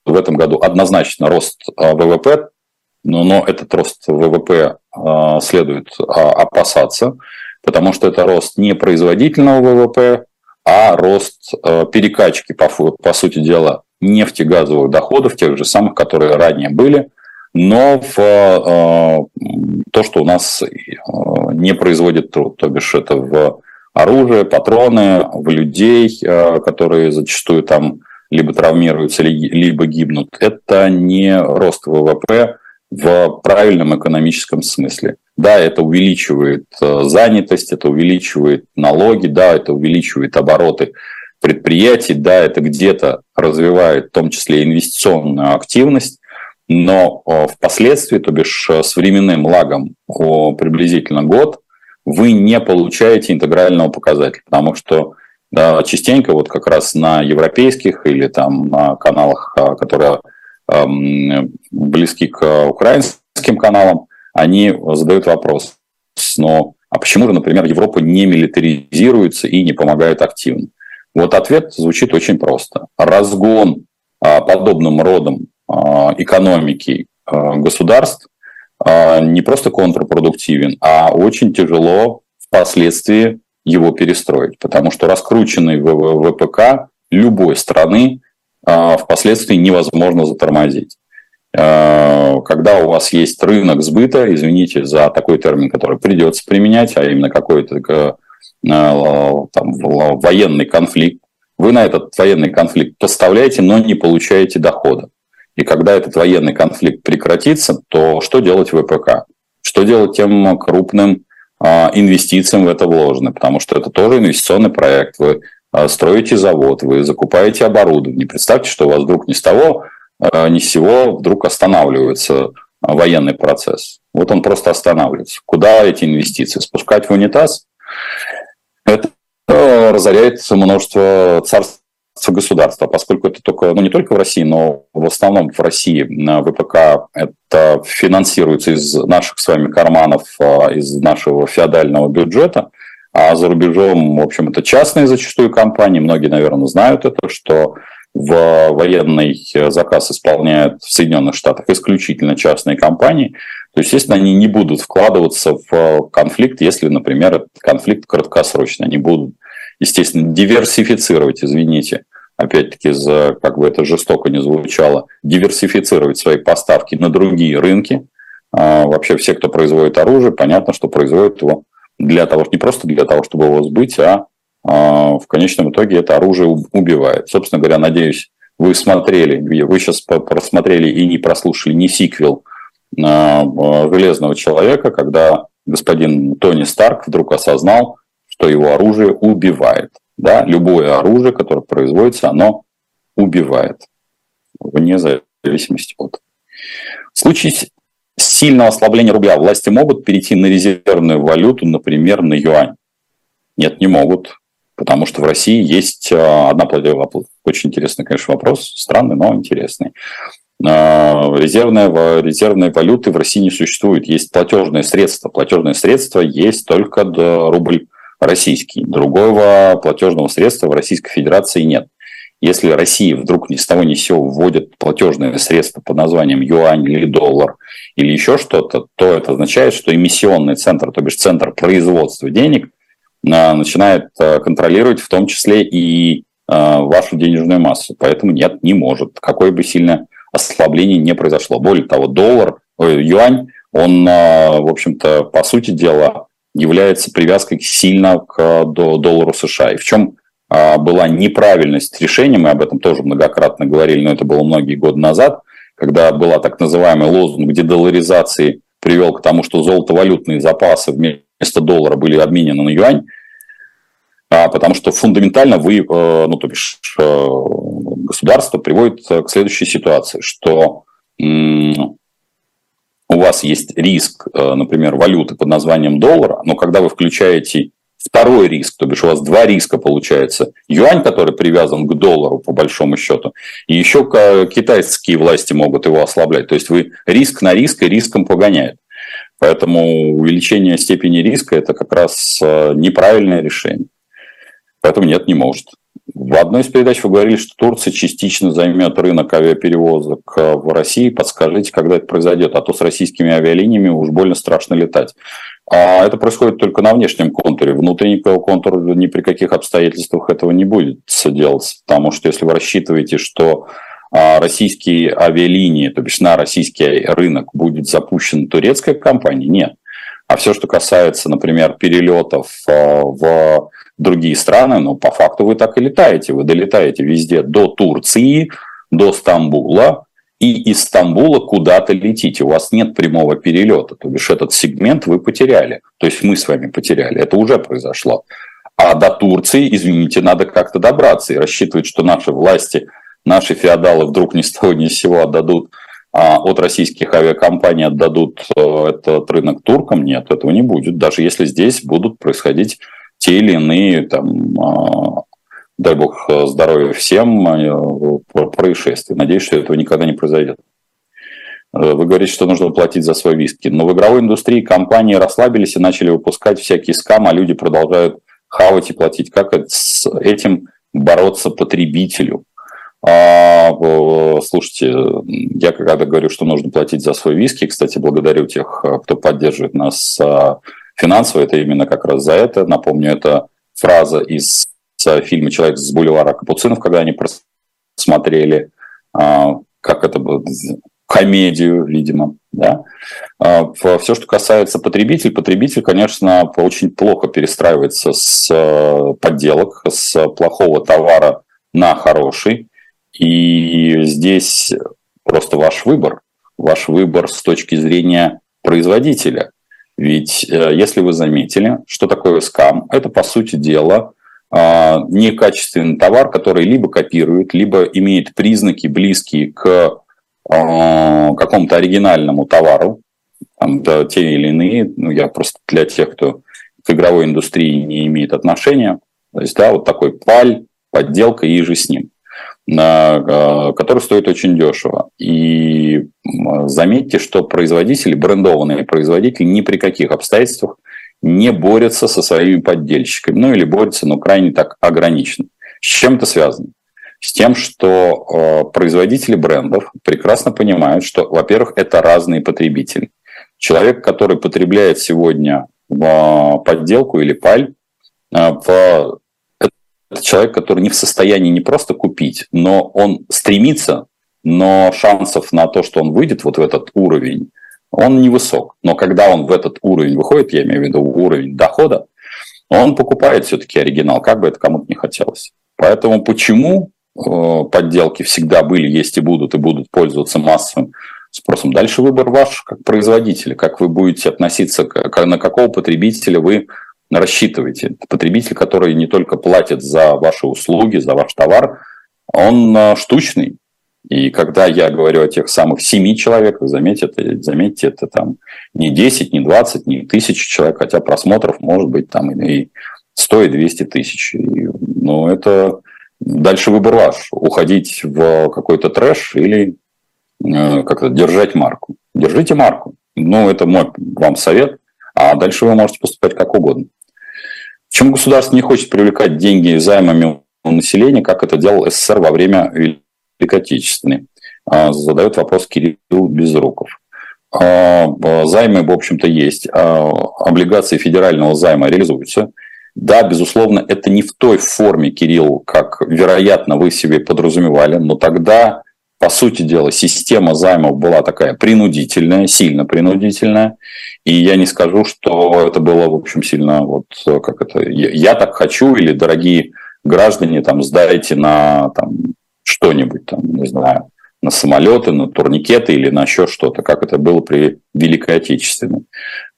в этом году однозначно рост э, ВВП, но, но этот рост ВВП э, следует опасаться, потому что это рост не производительного ВВП, а рост перекачки, по, по сути дела, нефтегазовых доходов, тех же самых, которые ранее были, но в э, то, что у нас э, не производит труд, то бишь это в оружие, патроны, в людей, э, которые зачастую там либо травмируются, либо гибнут. Это не рост ВВП в правильном экономическом смысле. Да, это увеличивает занятость, это увеличивает налоги, да, это увеличивает обороты предприятий, да, это где-то развивает в том числе инвестиционную активность, но впоследствии, то бишь э, с временным лагом приблизительно год, вы не получаете интегрального показателя, потому что да, частенько вот как раз на европейских или там на каналах, а, которые эм, близки к украинским, каналам, они задают вопрос, но а почему же, например, Европа не милитаризируется и не помогает активно? Вот ответ звучит очень просто. Разгон подобным родом экономики а, государств а, не просто контрпродуктивен, а очень тяжело впоследствии его перестроить, потому что раскрученный ВПК любой страны а, впоследствии невозможно затормозить. А, когда у вас есть рынок сбыта, извините за такой термин, который придется применять, а именно какой-то там, военный конфликт, вы на этот военный конфликт поставляете, но не получаете дохода. И когда этот военный конфликт прекратится, то что делать ВПК? Что делать тем крупным а, инвестициям в это вложены? Потому что это тоже инвестиционный проект. Вы а, строите завод, вы закупаете оборудование. Представьте, что у вас вдруг ни с того, а, ни с сего вдруг останавливается военный процесс. Вот он просто останавливается. Куда эти инвестиции? Спускать в унитаз? Это разоряет множество царств государства, поскольку это только, ну не только в России, но в основном в России ВПК это финансируется из наших с вами карманов, а, из нашего феодального бюджета, а за рубежом, в общем, это частные зачастую компании, многие, наверное, знают это, что в военный заказ исполняют в Соединенных Штатах исключительно частные компании, то, естественно, они не будут вкладываться в конфликт, если, например, этот конфликт краткосрочный. Они будут естественно, диверсифицировать, извините, опять-таки, за, как бы это жестоко не звучало, диверсифицировать свои поставки на другие рынки. А, вообще все, кто производит оружие, понятно, что производят его для того, не просто для того, чтобы его сбыть, а, а в конечном итоге это оружие убивает. Собственно говоря, надеюсь, вы смотрели, вы сейчас просмотрели и не прослушали ни сиквел а, «Железного человека», когда господин Тони Старк вдруг осознал, что его оружие убивает. Да? Любое оружие, которое производится, оно убивает. Вне зависимости от. В случае сильного ослабления рубля власти могут перейти на резервную валюту, например, на юань? Нет, не могут. Потому что в России есть а, одна платежная Очень интересный, конечно, вопрос. Странный, но интересный. А, резервная, резервной валюты в России не существует. Есть платежные средства. Платежные средства есть только рубль российский. Другого платежного средства в Российской Федерации нет. Если Россия вдруг ни с того ни с сего вводит платежное средство под названием юань или доллар или еще что-то, то это означает, что эмиссионный центр, то бишь центр производства денег, а, начинает а, контролировать в том числе и а, вашу денежную массу. Поэтому нет, не может. Какое бы сильное ослабление не произошло. Более того, доллар, юань, он, в общем-то, по сути дела, является привязкой сильно к доллару США. И в чем а, была неправильность решения, мы об этом тоже многократно говорили, но это было многие годы назад, когда была так называемый лозунг дедоларизации привел к тому, что золотовалютные запасы вместо доллара были обменены на юань, а, потому что фундаментально вы, э, ну, то бишь, э, государство приводит к следующей ситуации, что у вас есть риск, э, например, валюты под названием доллара, но когда вы включаете второй риск, то бишь у вас два риска получается. Юань, который привязан к доллару, по большому счету, и еще китайские власти могут его ослаблять. То есть вы риск на риск и риском погоняют. Поэтому увеличение степени риска – это как раз э, неправильное решение. Поэтому нет, не может. В одной из передач вы говорили, что Турция частично займет рынок авиаперевозок э, в России. Подскажите, когда это произойдет, а то с российскими авиалиниями уж больно страшно летать. А это происходит только на внешнем контуре. Внутренний контур ни при каких обстоятельствах этого не будет делаться. Потому что если вы рассчитываете, что а, российские авиалинии, то бишь на российский рынок будет запущена турецкая компания, нет. А все, что касается, например, перелетов э, в другие страны, но по факту вы так и летаете. Вы долетаете везде до Турции, до Стамбула, и из Стамбула куда-то летите. У вас нет прямого перелета. То бишь этот сегмент вы потеряли. То есть мы с вами потеряли. Это уже произошло. А до Турции, извините, надо как-то добраться и рассчитывать, что наши власти, наши феодалы вдруг ни с того ни с сего отдадут а от российских авиакомпаний отдадут э, этот рынок туркам, нет, этого не будет. Даже если здесь будут происходить те или иные, там, а, дай бог здоровья всем, а, происшествия. Надеюсь, что этого никогда не произойдет. Вы говорите, что нужно платить за свой виски. Но в игровой индустрии компании расслабились и начали выпускать всякие скам, а люди продолжают хавать и платить. Как с этим бороться потребителю? А, слушайте, я когда говорю, что нужно платить за свой виски, кстати, благодарю тех, кто поддерживает нас а, финансово, это именно как раз за это. Напомню, это фраза из фильма «Человек с бульвара Капуцинов», когда они смотрели, а, как это было, комедию, видимо. Да? Все, что касается потребителей, потребитель, конечно, очень плохо перестраивается с подделок, с плохого товара на хороший. И здесь просто ваш выбор, ваш выбор с точки зрения производителя. Ведь э, если вы заметили, что такое скам, это по сути дела а, некачественный товар, который либо копирует, либо имеет признаки близкие к а, какому-то оригинальному товару, там, да, те или иные, ну, я просто для тех, кто к игровой индустрии не имеет отношения, то есть, да, вот такой паль, подделка и же с ним. А, который стоит очень дешево. И заметьте, что производители, брендованные производители ни при каких обстоятельствах не борются со своими поддельщиками. Ну или борются, но крайне так ограниченно. С чем это связано? С тем, что а, производители брендов прекрасно понимают, что, во-первых, это разные потребители. Человек, который потребляет сегодня а, подделку или паль, в это человек, который не в состоянии не просто купить, но он стремится, но шансов на то, что он выйдет вот в этот уровень, он невысок. Но когда он в этот уровень выходит, я имею в виду уровень дохода, он покупает все-таки оригинал, как бы это кому-то не хотелось. Поэтому почему э, подделки всегда были, есть и будут, и будут пользоваться массовым спросом. Дальше выбор ваш как производителя, как вы будете относиться, на какого потребителя вы рассчитываете. Потребитель, который не только платит за ваши услуги, за ваш товар, он а, штучный. И когда я говорю о тех самых семи человеках, заметьте, заметьте, это там не 10, не 20, не тысячи человек, хотя просмотров может быть там и 100, и 200 тысяч. И, ну, это дальше выбор ваш. Уходить в какой-то трэш или э, как-то держать марку. Держите марку. Ну, это мой вам совет. А дальше вы можете поступать как угодно. Почему государство не хочет привлекать деньги займами у населения, как это делал СССР во время Великой Отечественной? А, задает вопрос Кирилл Безруков. А, займы, в общем-то, есть. А, облигации федерального займа реализуются. Да, безусловно, это не в той форме, Кирилл, как, вероятно, вы себе подразумевали, но тогда, по сути дела, система займов была такая принудительная, сильно принудительная, и я не скажу, что это было, в общем, сильно вот как это, я, так хочу, или дорогие граждане, там, сдайте на там, что-нибудь, там, не знаю, на самолеты, на турникеты или на еще что-то, как это было при Великой Отечественной.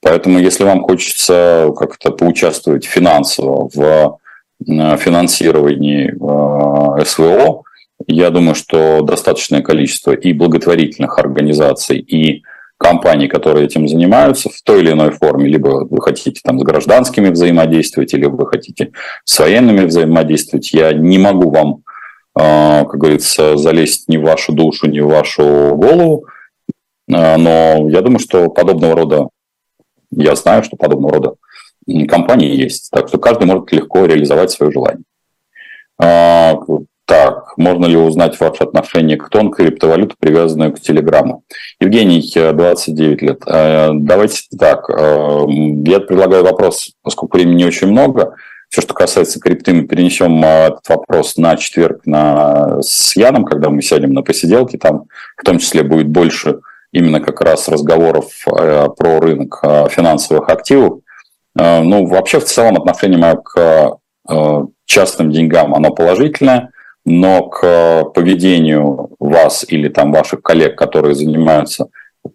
Поэтому, если вам хочется как-то поучаствовать финансово в э, финансировании э, СВО, я думаю, что достаточное количество и благотворительных организаций, и компаний, которые этим занимаются в той или иной форме. Либо вы хотите там с гражданскими взаимодействовать, или вы хотите с военными взаимодействовать. Я не могу вам, а, как говорится, залезть ни в вашу душу, ни в вашу голову. А, но я думаю, что подобного рода, я знаю, что подобного рода компании есть. Так что каждый может легко реализовать свое желание. Так, можно ли узнать ваше отношение к тонкой криптовалюте, привязанной к Телеграму? Евгений, 29 лет. Э, давайте так, э, я предлагаю вопрос, поскольку времени очень много. Все, что касается крипты, мы перенесем э, этот вопрос на четверг на, с Яном, когда мы сядем на посиделке. Там в том числе будет больше именно как раз разговоров про рынок финансовых активов. Ну, вообще, в целом, отношение мое к частным деньгам, оно положительное – но к поведению вас или там ваших коллег, которые занимаются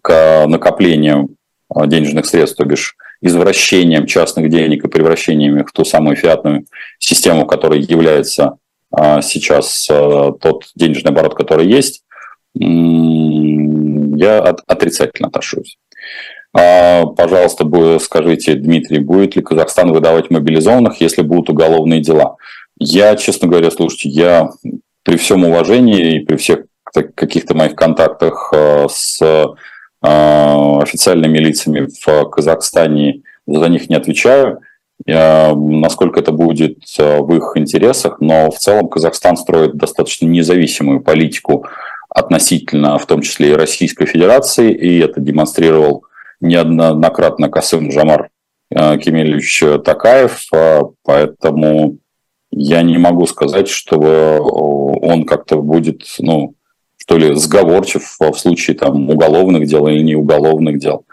к накоплению а, денежных средств, то бишь извращением частных денег и превращением их в ту самую фиатную систему, которая является а, сейчас а, тот денежный оборот, который есть, я отрицательно отношусь. Пожалуйста, скажите, Дмитрий, будет ли Казахстан выдавать мобилизованных, если будут уголовные дела? Я, честно говоря, слушайте, я при всем уважении и при всех каких-то моих контактах с официальными лицами в Казахстане, за них не отвечаю, насколько это будет в их интересах, но в целом Казахстан строит достаточно независимую политику относительно, в том числе и Российской Федерации, и это демонстрировал неоднократно Касым Жамар Кемельевич Такаев, поэтому я не могу сказать, что он как-то будет, ну, что ли, сговорчив в случае там уголовных дел или не уголовных дел.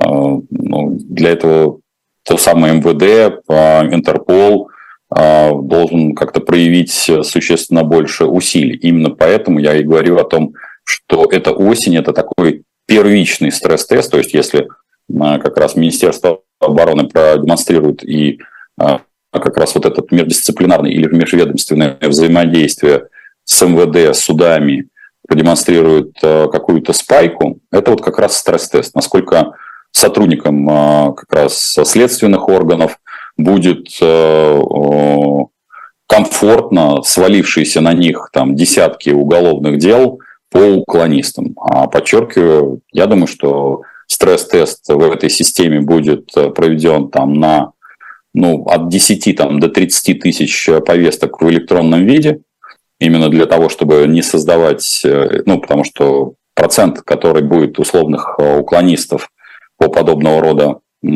А, ну, для этого то самое МВД, а, Интерпол должен как-то проявить существенно больше усилий. Именно поэтому я и говорю о том, что эта осень – это такой первичный стресс-тест, то есть если как раз Министерство обороны продемонстрирует и как раз вот этот междисциплинарный или межведомственное взаимодействие с МВД, судами, продемонстрирует э, какую-то спайку, это вот как раз стресс-тест, насколько сотрудникам э, как раз следственных органов будет э, комфортно свалившиеся на них там десятки уголовных дел по уклонистам. А подчеркиваю, я думаю, что стресс-тест в этой системе будет проведен там на ну, от 10 там, до 30 тысяч повесток в электронном виде, именно для того, чтобы не создавать, э, ну, потому что процент, который будет условных э, уклонистов по подобного рода, э,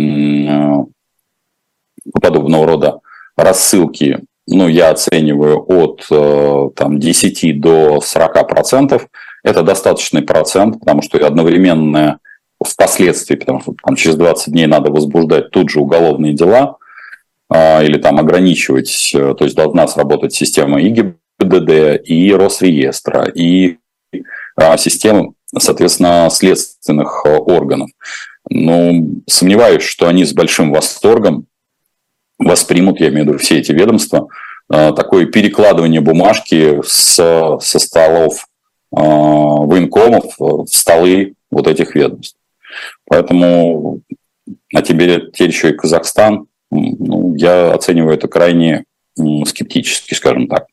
по подобного рода рассылки, ну, я оцениваю от там, 10 до 40 процентов. Это достаточный процент, потому что одновременно впоследствии, потому что там, через 20 дней надо возбуждать тут же уголовные дела или там ограничивать, то есть должна сработать система ИГИБ, ПДД, и Росреестра, и а, систем, соответственно, следственных а, органов. Ну, сомневаюсь, что они с большим восторгом воспримут, я имею в виду все эти ведомства, а, такое перекладывание бумажки с, со столов военкомов в столы вот этих ведомств. Поэтому, а теперь, теперь еще и Казахстан, ну, я оцениваю это крайне скептически, скажем так.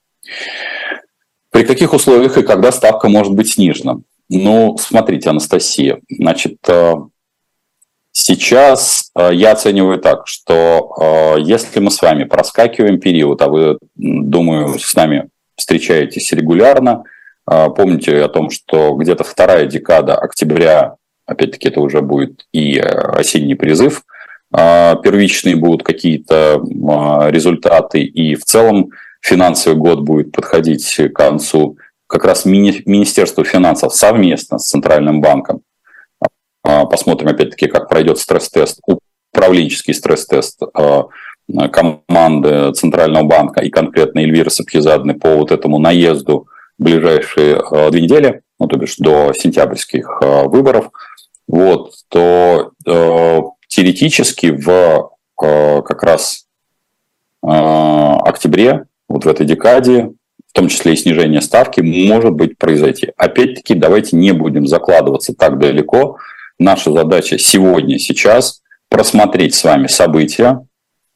При каких условиях и когда ставка может быть снижена? Ну, смотрите, Анастасия, значит, э, сейчас э, я оцениваю так, что э, если мы с вами проскакиваем период, а вы, думаю, с нами встречаетесь регулярно, помните о том, что где-то вторая декада октября, опять-таки это уже будет и осенний призыв, первичные будут какие-то результаты, и в целом финансовый год будет подходить к концу, как раз мини, Министерство финансов совместно с Центральным банком. А, посмотрим, опять-таки, как пройдет стресс-тест, управленческий стресс-тест а, команды Центрального банка и конкретно Эльвиры Сапхизадны по вот этому наезду в ближайшие а, две недели, ну, то бишь до сентябрьских выборов, вот, то теоретически в э, как раз э, октябре вот в этой декаде, в том числе и снижение ставки, может быть произойти. Опять-таки, давайте не будем закладываться так далеко. Наша задача сегодня, сейчас просмотреть с вами события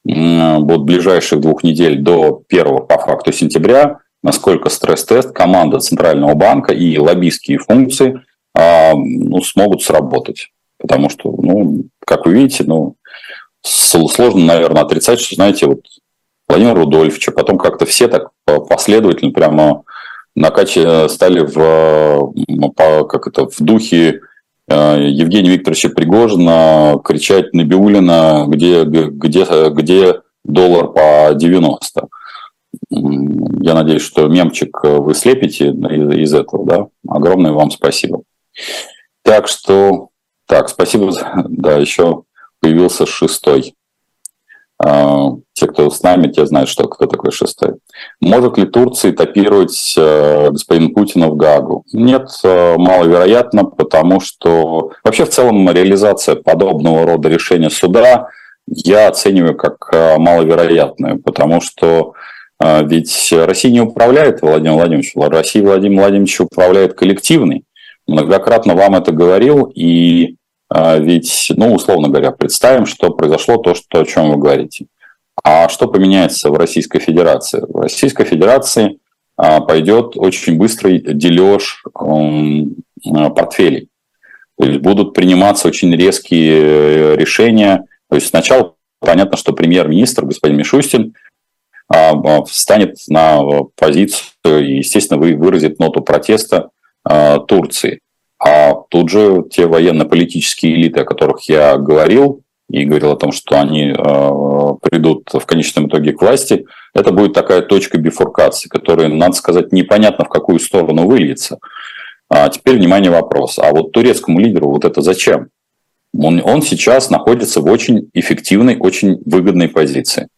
вот ближайших двух недель до 1 по факту сентября, насколько стресс-тест, команда Центрального банка и лоббистские функции а, ну, смогут сработать. Потому что, ну, как вы видите, ну, сложно, наверное, отрицать, что, знаете, вот Владимира Рудольфовича, потом как-то все так последовательно прямо накачи стали в, по, как это, в духе э, Евгения Викторовича Пригожина кричать на Биулина, где, где, где доллар по 90. Я надеюсь, что мемчик вы слепите из этого, да? Огромное вам спасибо. Так что, так, спасибо, да, еще появился шестой. А, те, кто с нами, те знают, что кто такой шестой. Может ли Турция этапировать э, господина Путина в Гагу? Нет, э, маловероятно, потому что вообще в целом реализация подобного рода решения суда я оцениваю как э, маловероятную, потому что ведь Россия не управляет Владимиром Владимировичем, Россия Владимир Владимирович управляет коллективный. Многократно вам это говорил, и ведь, ну, условно говоря, представим, что произошло то, что, о чем вы говорите. А что поменяется в Российской Федерации? В Российской Федерации пойдет очень быстрый дележ портфелей. То есть будут приниматься очень резкие решения. То есть сначала понятно, что премьер-министр господин Мишустин встанет на позицию и, естественно, выразит ноту протеста Турции. А тут же те военно-политические элиты, о которых я говорил, и говорил о том, что они э, придут в конечном итоге к власти, это будет такая точка бифуркации, которая, надо сказать, непонятно в какую сторону выльется. А теперь, внимание, вопрос. А вот турецкому лидеру вот это зачем? Он, он сейчас находится в очень эффективной, очень выгодной позиции.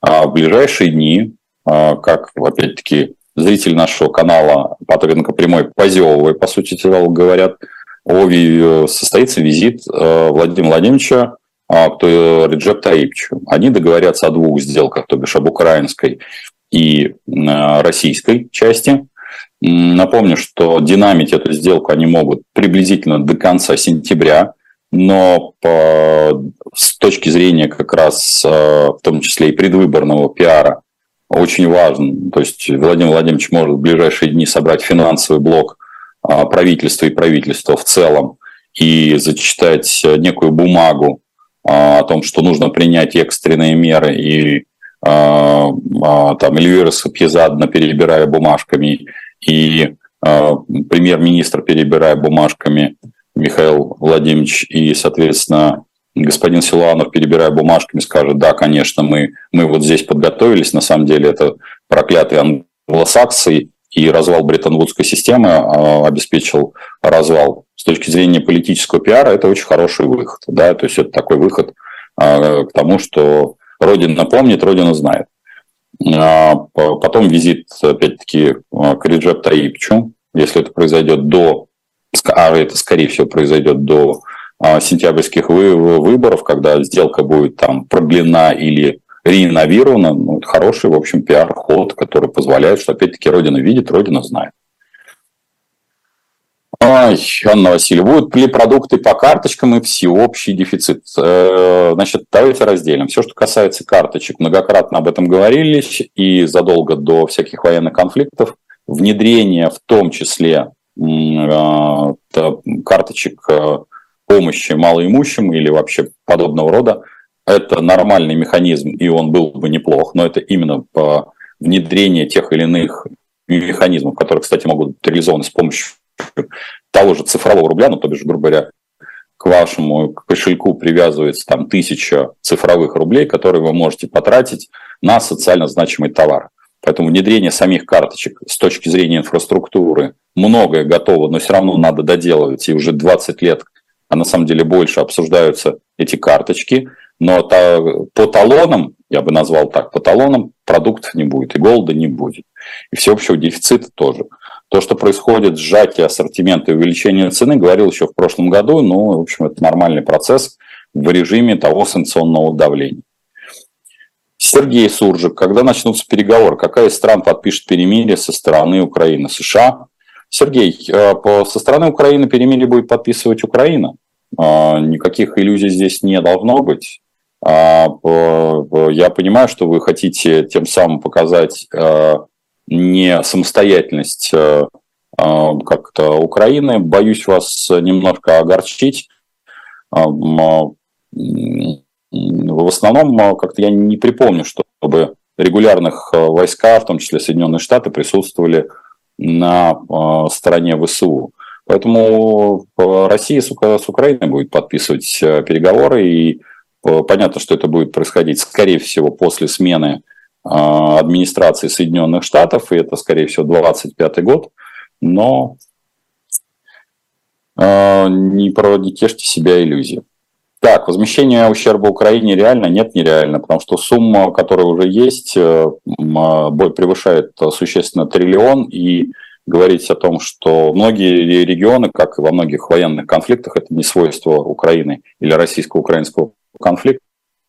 А в ближайшие дни, а, как, опять-таки, зритель нашего канала Патренко прямой позевывая, по сути дела, говорят, о, состоится визит э, Владимира Владимировича а, к Реджеп Таипчу. Они договорятся о двух сделках, то бишь об украинской и российской части. Напомню, что динамить эту сделку они могут приблизительно до конца сентября, но по, с точки зрения как раз э, в том числе и предвыборного пиара очень важен. То есть Владимир Владимирович может в ближайшие дни собрать финансовый блок а, правительства и правительства в целом и зачитать некую бумагу а, о том, что нужно принять экстренные меры и а, там Эльвира Сапьезадна, перебирая бумажками, и премьер-министр, перебирая бумажками, Михаил Владимирович, и, соответственно, господин Силуанов, перебирая бумажками, скажет, да, конечно, мы, мы вот здесь подготовились, на самом деле это проклятые англосаксы, и развал Бреттон-Вудской системы а, обеспечил развал. С точки зрения политического пиара это очень хороший выход. Да? То есть это такой выход а, к тому, что Родина помнит, Родина знает. А, потом визит, опять-таки, к Реджеп Таипчу, если это произойдет до, а это, скорее всего, произойдет до сентябрьских выборов, когда сделка будет там продлена или реинновирована. Ну, это хороший, в общем, пиар-ход, который позволяет, что, опять-таки, Родина видит, Родина знает. Ой, Анна Васильевна, будут ли продукты по карточкам и всеобщий дефицит? Э, значит, давайте разделим. Все, что касается карточек, многократно об этом говорились, и задолго до всяких военных конфликтов. Внедрение в том числе э, карточек э, помощи малоимущим или вообще подобного рода это нормальный механизм, и он был бы неплох, но это именно по внедрение тех или иных механизмов, которые, кстати, могут быть реализованы с помощью того же цифрового рубля, ну, то бишь, грубо говоря, к вашему кошельку привязывается там тысяча цифровых рублей, которые вы можете потратить на социально значимый товар. Поэтому внедрение самих карточек с точки зрения инфраструктуры многое готово, но все равно надо доделывать. И уже 20 лет, а на самом деле больше обсуждаются эти карточки – но по талонам, я бы назвал так, по талонам продуктов не будет, и голода не будет, и всеобщего дефицита тоже. То, что происходит сжатие ассортимента и увеличение цены, говорил еще в прошлом году, ну, в общем, это нормальный процесс в режиме того санкционного давления. Сергей Суржик, когда начнутся переговоры, какая из стран подпишет перемирие со стороны Украины? США? Сергей, э, со стороны Украины перемирие будет подписывать Украина. Э, никаких иллюзий здесь не должно быть. А, я понимаю, что вы хотите тем самым показать э, не самостоятельность а, как-то Украины. Боюсь вас немножко огорчить. А, в основном как-то я не припомню, чтобы регулярных войска, в том числе Соединенные Штаты, присутствовали на стороне ВСУ. Поэтому Россия с Украиной будет подписывать переговоры, и Э, понятно, что это будет происходить, скорее всего, после смены администрации Соединенных Штатов, и это, скорее всего, 25 год, но не, не тешьте себя иллюзии. Так, возмещение ущерба Украине реально? Нет, нереально, потому что сумма, которая уже есть, э, превышает существенно триллион, и говорить о том, что многие регионы, как и во многих военных конфликтах, это не свойство Украины или российско-украинского конфликта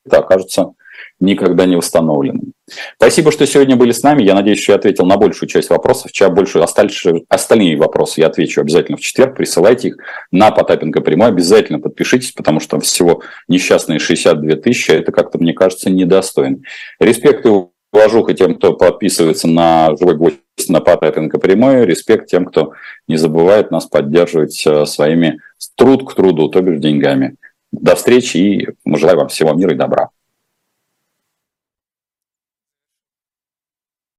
окажутся никогда не восстановленным. Спасибо, что сегодня были с нами. Я надеюсь, что я ответил на большую часть вопросов. Сейчас больше остальные, остальные вопросы я отвечу обязательно в четверг. Присылайте их на Потапенко прямой. Обязательно подпишитесь, потому что всего несчастные 62 тысячи. Это как-то, мне кажется, недостойно. Респект и уважуха тем, кто подписывается на «Живой гвоздь» на Потапенко прямой. Респект тем, кто не забывает нас поддерживать э, своими труд к труду, то бишь деньгами. До встречи и желаю вам всего мира и добра.